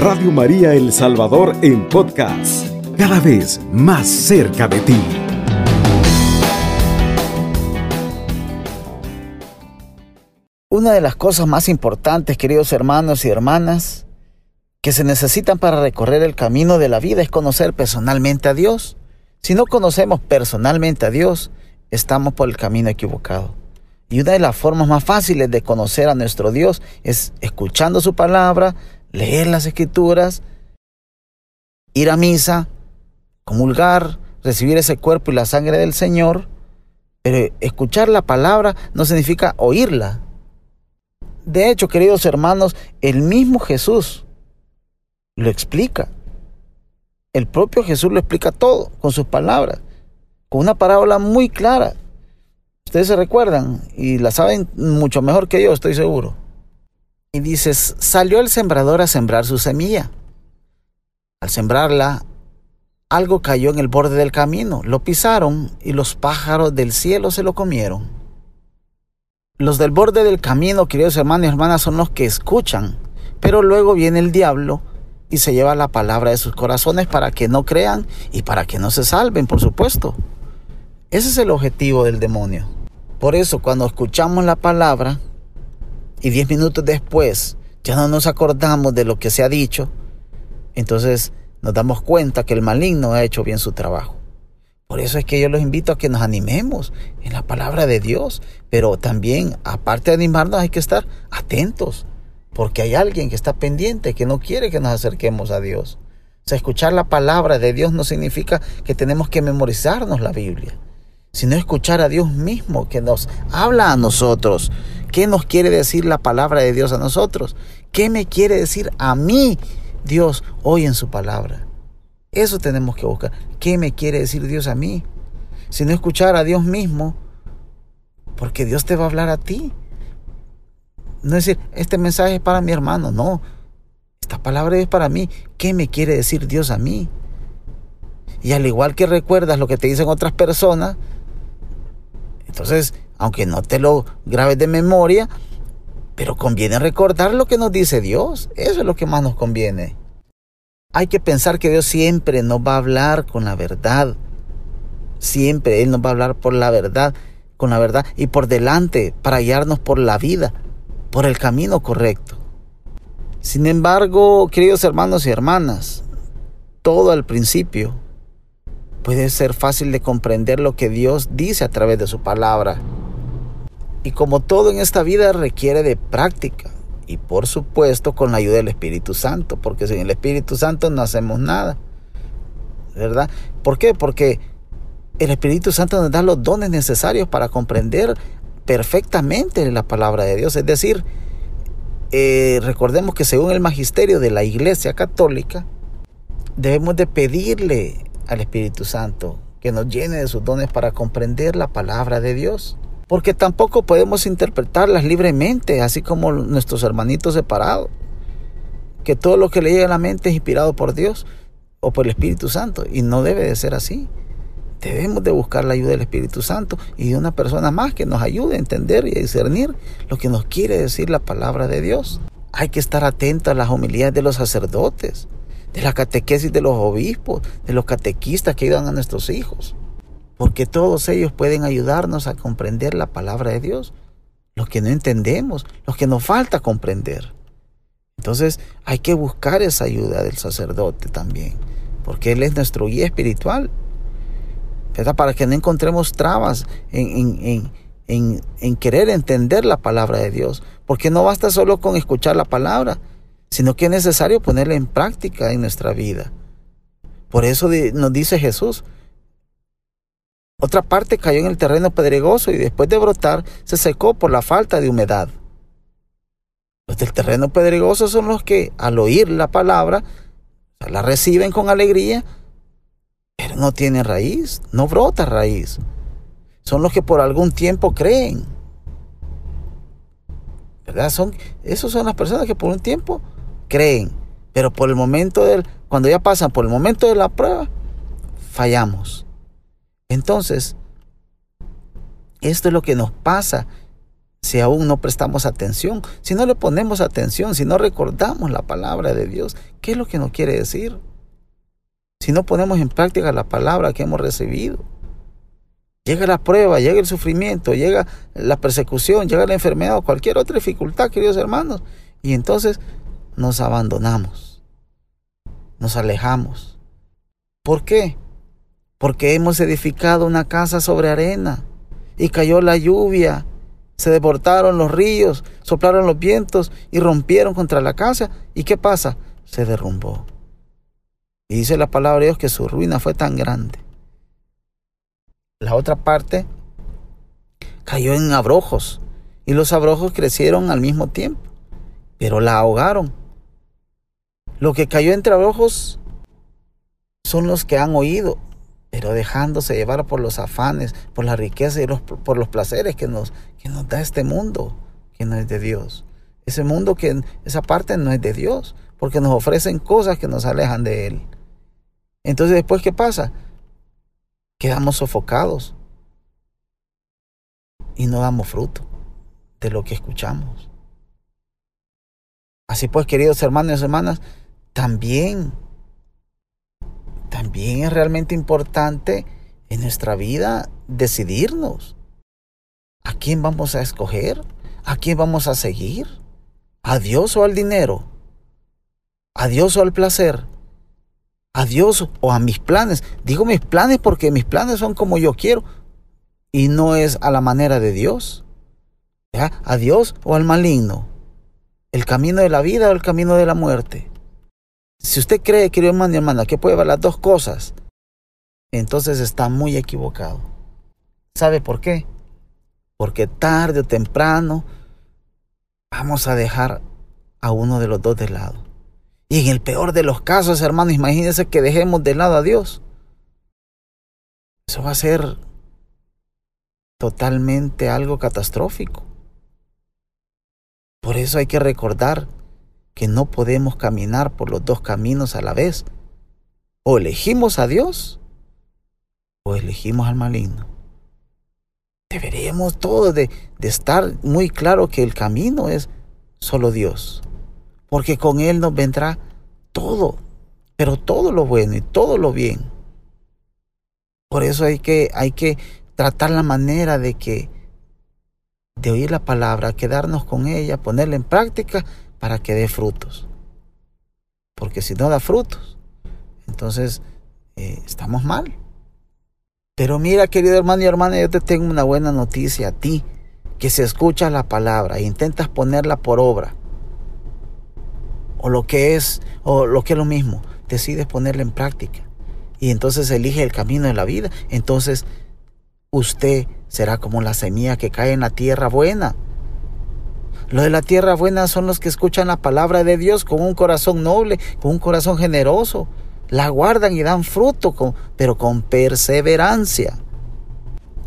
Radio María El Salvador en podcast, cada vez más cerca de ti. Una de las cosas más importantes, queridos hermanos y hermanas, que se necesitan para recorrer el camino de la vida es conocer personalmente a Dios. Si no conocemos personalmente a Dios, estamos por el camino equivocado. Y una de las formas más fáciles de conocer a nuestro Dios es escuchando su palabra, leer las escrituras, ir a misa, comulgar, recibir ese cuerpo y la sangre del Señor. Pero escuchar la palabra no significa oírla. De hecho, queridos hermanos, el mismo Jesús lo explica. El propio Jesús lo explica todo con sus palabras, con una parábola muy clara. Ustedes se recuerdan y la saben mucho mejor que yo, estoy seguro. Y dices, salió el sembrador a sembrar su semilla. Al sembrarla, algo cayó en el borde del camino, lo pisaron y los pájaros del cielo se lo comieron. Los del borde del camino, queridos hermanos y hermanas, son los que escuchan, pero luego viene el diablo y se lleva la palabra de sus corazones para que no crean y para que no se salven, por supuesto. Ese es el objetivo del demonio. Por eso cuando escuchamos la palabra y diez minutos después ya no nos acordamos de lo que se ha dicho, entonces nos damos cuenta que el maligno ha hecho bien su trabajo. Por eso es que yo los invito a que nos animemos en la palabra de Dios, pero también, aparte de animarnos, hay que estar atentos porque hay alguien que está pendiente, que no quiere que nos acerquemos a Dios. O sea, escuchar la palabra de Dios no significa que tenemos que memorizarnos la Biblia, sino escuchar a Dios mismo que nos habla a nosotros. ¿Qué nos quiere decir la palabra de Dios a nosotros? ¿Qué me quiere decir a mí Dios hoy en su palabra? Eso tenemos que buscar. ¿Qué me quiere decir Dios a mí? Si no escuchar a Dios mismo, porque Dios te va a hablar a ti. No es decir, este mensaje es para mi hermano, no. Esta palabra es para mí. ¿Qué me quiere decir Dios a mí? Y al igual que recuerdas lo que te dicen otras personas, entonces, aunque no te lo grabes de memoria, pero conviene recordar lo que nos dice Dios. Eso es lo que más nos conviene. Hay que pensar que Dios siempre nos va a hablar con la verdad. Siempre Él nos va a hablar por la verdad, con la verdad y por delante para guiarnos por la vida por el camino correcto. Sin embargo, queridos hermanos y hermanas, todo al principio puede ser fácil de comprender lo que Dios dice a través de su palabra. Y como todo en esta vida requiere de práctica y por supuesto con la ayuda del Espíritu Santo, porque sin el Espíritu Santo no hacemos nada. ¿Verdad? ¿Por qué? Porque el Espíritu Santo nos da los dones necesarios para comprender perfectamente la palabra de Dios. Es decir, eh, recordemos que según el magisterio de la Iglesia Católica, debemos de pedirle al Espíritu Santo que nos llene de sus dones para comprender la palabra de Dios. Porque tampoco podemos interpretarlas libremente, así como nuestros hermanitos separados. Que todo lo que le llega a la mente es inspirado por Dios o por el Espíritu Santo. Y no debe de ser así. Debemos de buscar la ayuda del Espíritu Santo y de una persona más que nos ayude a entender y a discernir lo que nos quiere decir la palabra de Dios. Hay que estar atento a las homilías de los sacerdotes, de la catequesis de los obispos, de los catequistas que ayudan a nuestros hijos, porque todos ellos pueden ayudarnos a comprender la palabra de Dios, lo que no entendemos, lo que nos falta comprender. Entonces hay que buscar esa ayuda del sacerdote también, porque Él es nuestro guía espiritual para que no encontremos trabas en, en, querer entender la palabra de Dios. Porque no basta solo con escuchar la palabra, sino que es necesario ponerla en práctica en nuestra vida. Por eso nos dice Jesús, otra parte cayó en el terreno pedregoso y después de brotar se secó por la falta de humedad. Los del terreno pedregoso son los que al oír la palabra la reciben con alegría, pero no tiene raíz, no brota raíz. Son los que por algún tiempo creen. ¿Verdad? Son, esos son las personas que por un tiempo creen, pero por el momento del, cuando ya pasan por el momento de la prueba, fallamos. Entonces, esto es lo que nos pasa si aún no prestamos atención, si no le ponemos atención, si no recordamos la palabra de Dios, ¿qué es lo que nos quiere decir? Si no ponemos en práctica la palabra que hemos recibido. Llega la prueba, llega el sufrimiento, llega la persecución, llega la enfermedad o cualquier otra dificultad, queridos hermanos. Y entonces nos abandonamos, nos alejamos. ¿Por qué? Porque hemos edificado una casa sobre arena y cayó la lluvia se desbordaron los ríos, soplaron los vientos y rompieron contra la casa. ¿Y qué pasa? Se derrumbó. Y dice la palabra de Dios que su ruina fue tan grande. La otra parte cayó en abrojos y los abrojos crecieron al mismo tiempo, pero la ahogaron. Lo que cayó entre abrojos son los que han oído pero dejándose llevar por los afanes, por la riqueza y por los placeres que nos, que nos da este mundo, que no es de Dios. Ese mundo que esa parte no es de Dios, porque nos ofrecen cosas que nos alejan de Él. Entonces después, ¿qué pasa? Quedamos sofocados y no damos fruto de lo que escuchamos. Así pues, queridos hermanos y hermanas, también también es realmente importante en nuestra vida decidirnos. ¿A quién vamos a escoger? ¿A quién vamos a seguir? ¿A Dios o al dinero? ¿A Dios o al placer? ¿A Dios o a mis planes? Digo mis planes porque mis planes son como yo quiero y no es a la manera de Dios. ¿A Dios o al maligno? ¿El camino de la vida o el camino de la muerte? Si usted cree, querido hermano y hermana, que puede ver las dos cosas, entonces está muy equivocado. ¿Sabe por qué? Porque tarde o temprano vamos a dejar a uno de los dos de lado. Y en el peor de los casos, hermano, imagínense que dejemos de lado a Dios. Eso va a ser totalmente algo catastrófico. Por eso hay que recordar que no podemos caminar por los dos caminos a la vez. O elegimos a Dios o elegimos al maligno. Deberíamos todos de, de estar muy claro que el camino es solo Dios, porque con Él nos vendrá todo, pero todo lo bueno y todo lo bien. Por eso hay que, hay que tratar la manera de que de oír la palabra, quedarnos con ella, ponerla en práctica para que dé frutos. Porque si no da frutos, entonces eh, estamos mal. Pero mira, querido hermano y hermana, yo te tengo una buena noticia a ti, que si escuchas la palabra e intentas ponerla por obra, o lo que es, o lo que es lo mismo, decides ponerla en práctica, y entonces elige el camino de la vida, entonces usted será como la semilla que cae en la tierra buena los de la tierra buena son los que escuchan la palabra de Dios con un corazón noble, con un corazón generoso. La guardan y dan fruto, pero con perseverancia.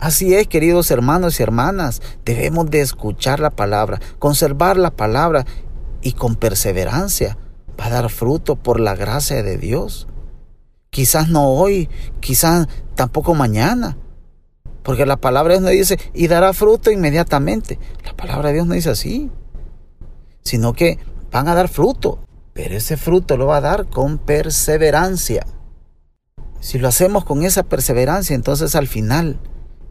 Así es, queridos hermanos y hermanas, debemos de escuchar la palabra, conservar la palabra y con perseverancia va a dar fruto por la gracia de Dios. Quizás no hoy, quizás tampoco mañana, porque la palabra de Dios no dice, y dará fruto inmediatamente. La palabra de Dios no dice así. Sino que van a dar fruto. Pero ese fruto lo va a dar con perseverancia. Si lo hacemos con esa perseverancia, entonces al final,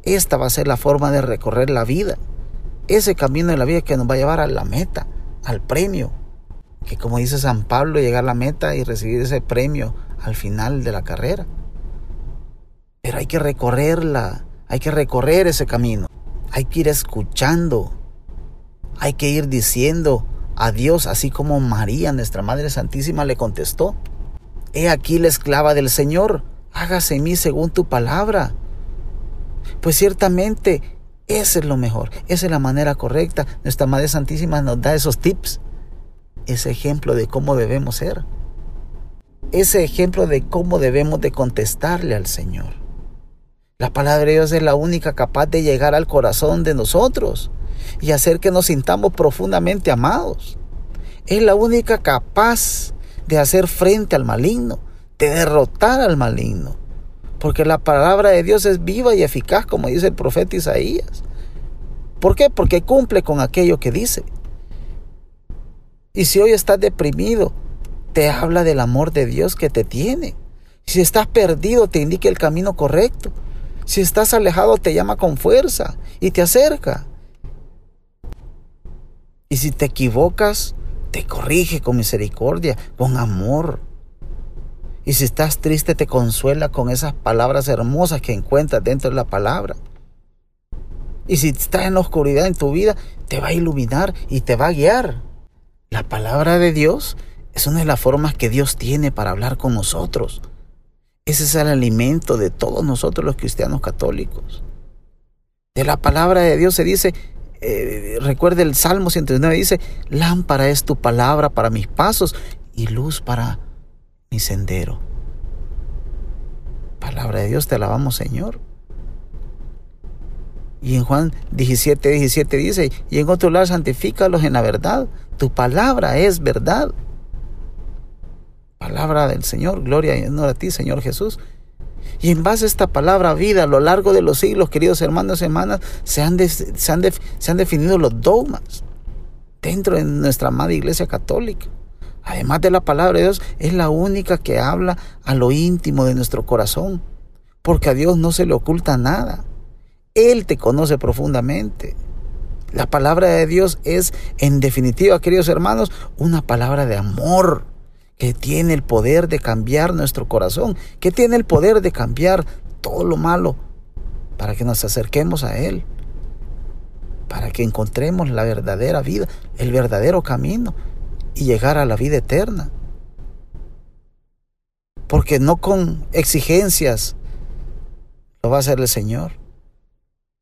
esta va a ser la forma de recorrer la vida. Ese camino de la vida que nos va a llevar a la meta, al premio. Que como dice San Pablo, llegar a la meta y recibir ese premio al final de la carrera. Pero hay que recorrerla hay que recorrer ese camino. Hay que ir escuchando. Hay que ir diciendo a Dios, así como María, nuestra Madre Santísima, le contestó. He aquí la esclava del Señor. Hágase en mí según tu palabra. Pues ciertamente ese es lo mejor. Esa es la manera correcta. Nuestra Madre Santísima nos da esos tips. Ese ejemplo de cómo debemos ser. Ese ejemplo de cómo debemos de contestarle al Señor. La palabra de Dios es la única capaz de llegar al corazón de nosotros y hacer que nos sintamos profundamente amados. Es la única capaz de hacer frente al maligno, de derrotar al maligno. Porque la palabra de Dios es viva y eficaz, como dice el profeta Isaías. ¿Por qué? Porque cumple con aquello que dice. Y si hoy estás deprimido, te habla del amor de Dios que te tiene. Si estás perdido, te indica el camino correcto. Si estás alejado, te llama con fuerza y te acerca. Y si te equivocas, te corrige con misericordia, con amor. Y si estás triste, te consuela con esas palabras hermosas que encuentras dentro de la palabra. Y si estás en la oscuridad en tu vida, te va a iluminar y te va a guiar. La palabra de Dios es una de las formas que Dios tiene para hablar con nosotros. Ese es el alimento de todos nosotros los cristianos católicos. De la palabra de Dios se dice, eh, recuerde el Salmo 109, dice, lámpara es tu palabra para mis pasos y luz para mi sendero. Palabra de Dios, te alabamos Señor. Y en Juan 17, 17 dice, y en otro lado santifícalos en la verdad. Tu palabra es verdad. Palabra del Señor, gloria y honor a ti, Señor Jesús. Y en base a esta palabra vida, a lo largo de los siglos, queridos hermanos y hermanas, se han, se han, se han definido los dogmas dentro de nuestra amada Iglesia Católica. Además de la palabra de Dios, es la única que habla a lo íntimo de nuestro corazón, porque a Dios no se le oculta nada. Él te conoce profundamente. La palabra de Dios es, en definitiva, queridos hermanos, una palabra de amor que tiene el poder de cambiar nuestro corazón, que tiene el poder de cambiar todo lo malo para que nos acerquemos a Él, para que encontremos la verdadera vida, el verdadero camino y llegar a la vida eterna. Porque no con exigencias lo va a hacer el Señor,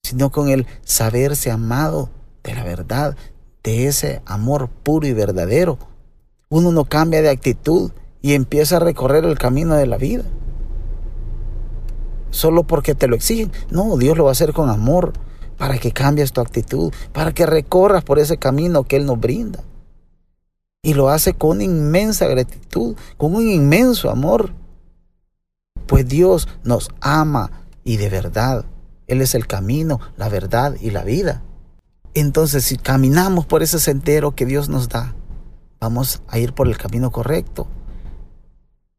sino con el saberse amado de la verdad, de ese amor puro y verdadero uno no cambia de actitud y empieza a recorrer el camino de la vida. Solo porque te lo exigen. No, Dios lo va a hacer con amor para que cambies tu actitud, para que recorras por ese camino que Él nos brinda. Y lo hace con inmensa gratitud, con un inmenso amor. Pues Dios nos ama y de verdad. Él es el camino, la verdad y la vida. Entonces, si caminamos por ese sendero que Dios nos da, vamos a ir por el camino correcto.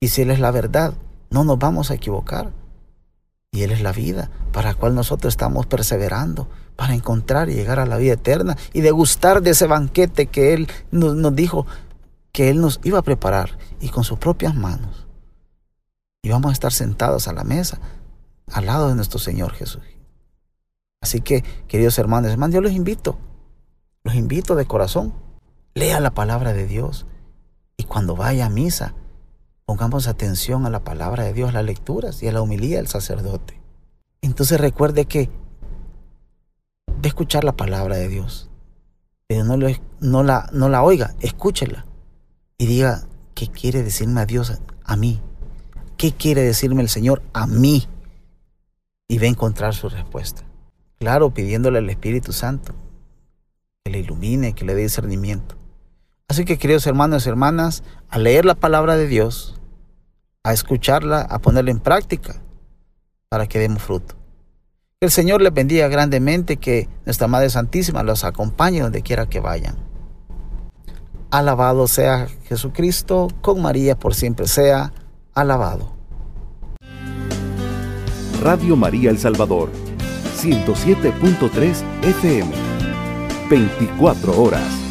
Y si Él es la verdad, no nos vamos a equivocar. Y Él es la vida para la cual nosotros estamos perseverando, para encontrar y llegar a la vida eterna y degustar de ese banquete que Él nos, dijo que Él nos iba a preparar y con sus propias manos. Y vamos a estar sentados a la mesa al lado de nuestro Señor Jesús. Así que, queridos hermanos, hermanos, yo los invito, los invito de corazón Lea la palabra de Dios y cuando vaya a misa, pongamos atención a la palabra de Dios, a las lecturas y a la humilía del sacerdote. Entonces recuerde que de escuchar la palabra de Dios, pero no, no, la, no la oiga, escúchela y diga, ¿qué quiere decirme a Dios a mí? ¿Qué quiere decirme el Señor a mí? Y ve a encontrar su respuesta. Claro, pidiéndole al Espíritu Santo que le ilumine, que le dé discernimiento. Así que queridos hermanos y hermanas, a leer la palabra de Dios, a escucharla, a ponerla en práctica, para que demos fruto. Que el Señor les bendiga grandemente, que nuestra Madre Santísima los acompañe donde quiera que vayan. Alabado sea Jesucristo, con María por siempre sea alabado. Radio María El Salvador, 107.3 FM, 24 horas.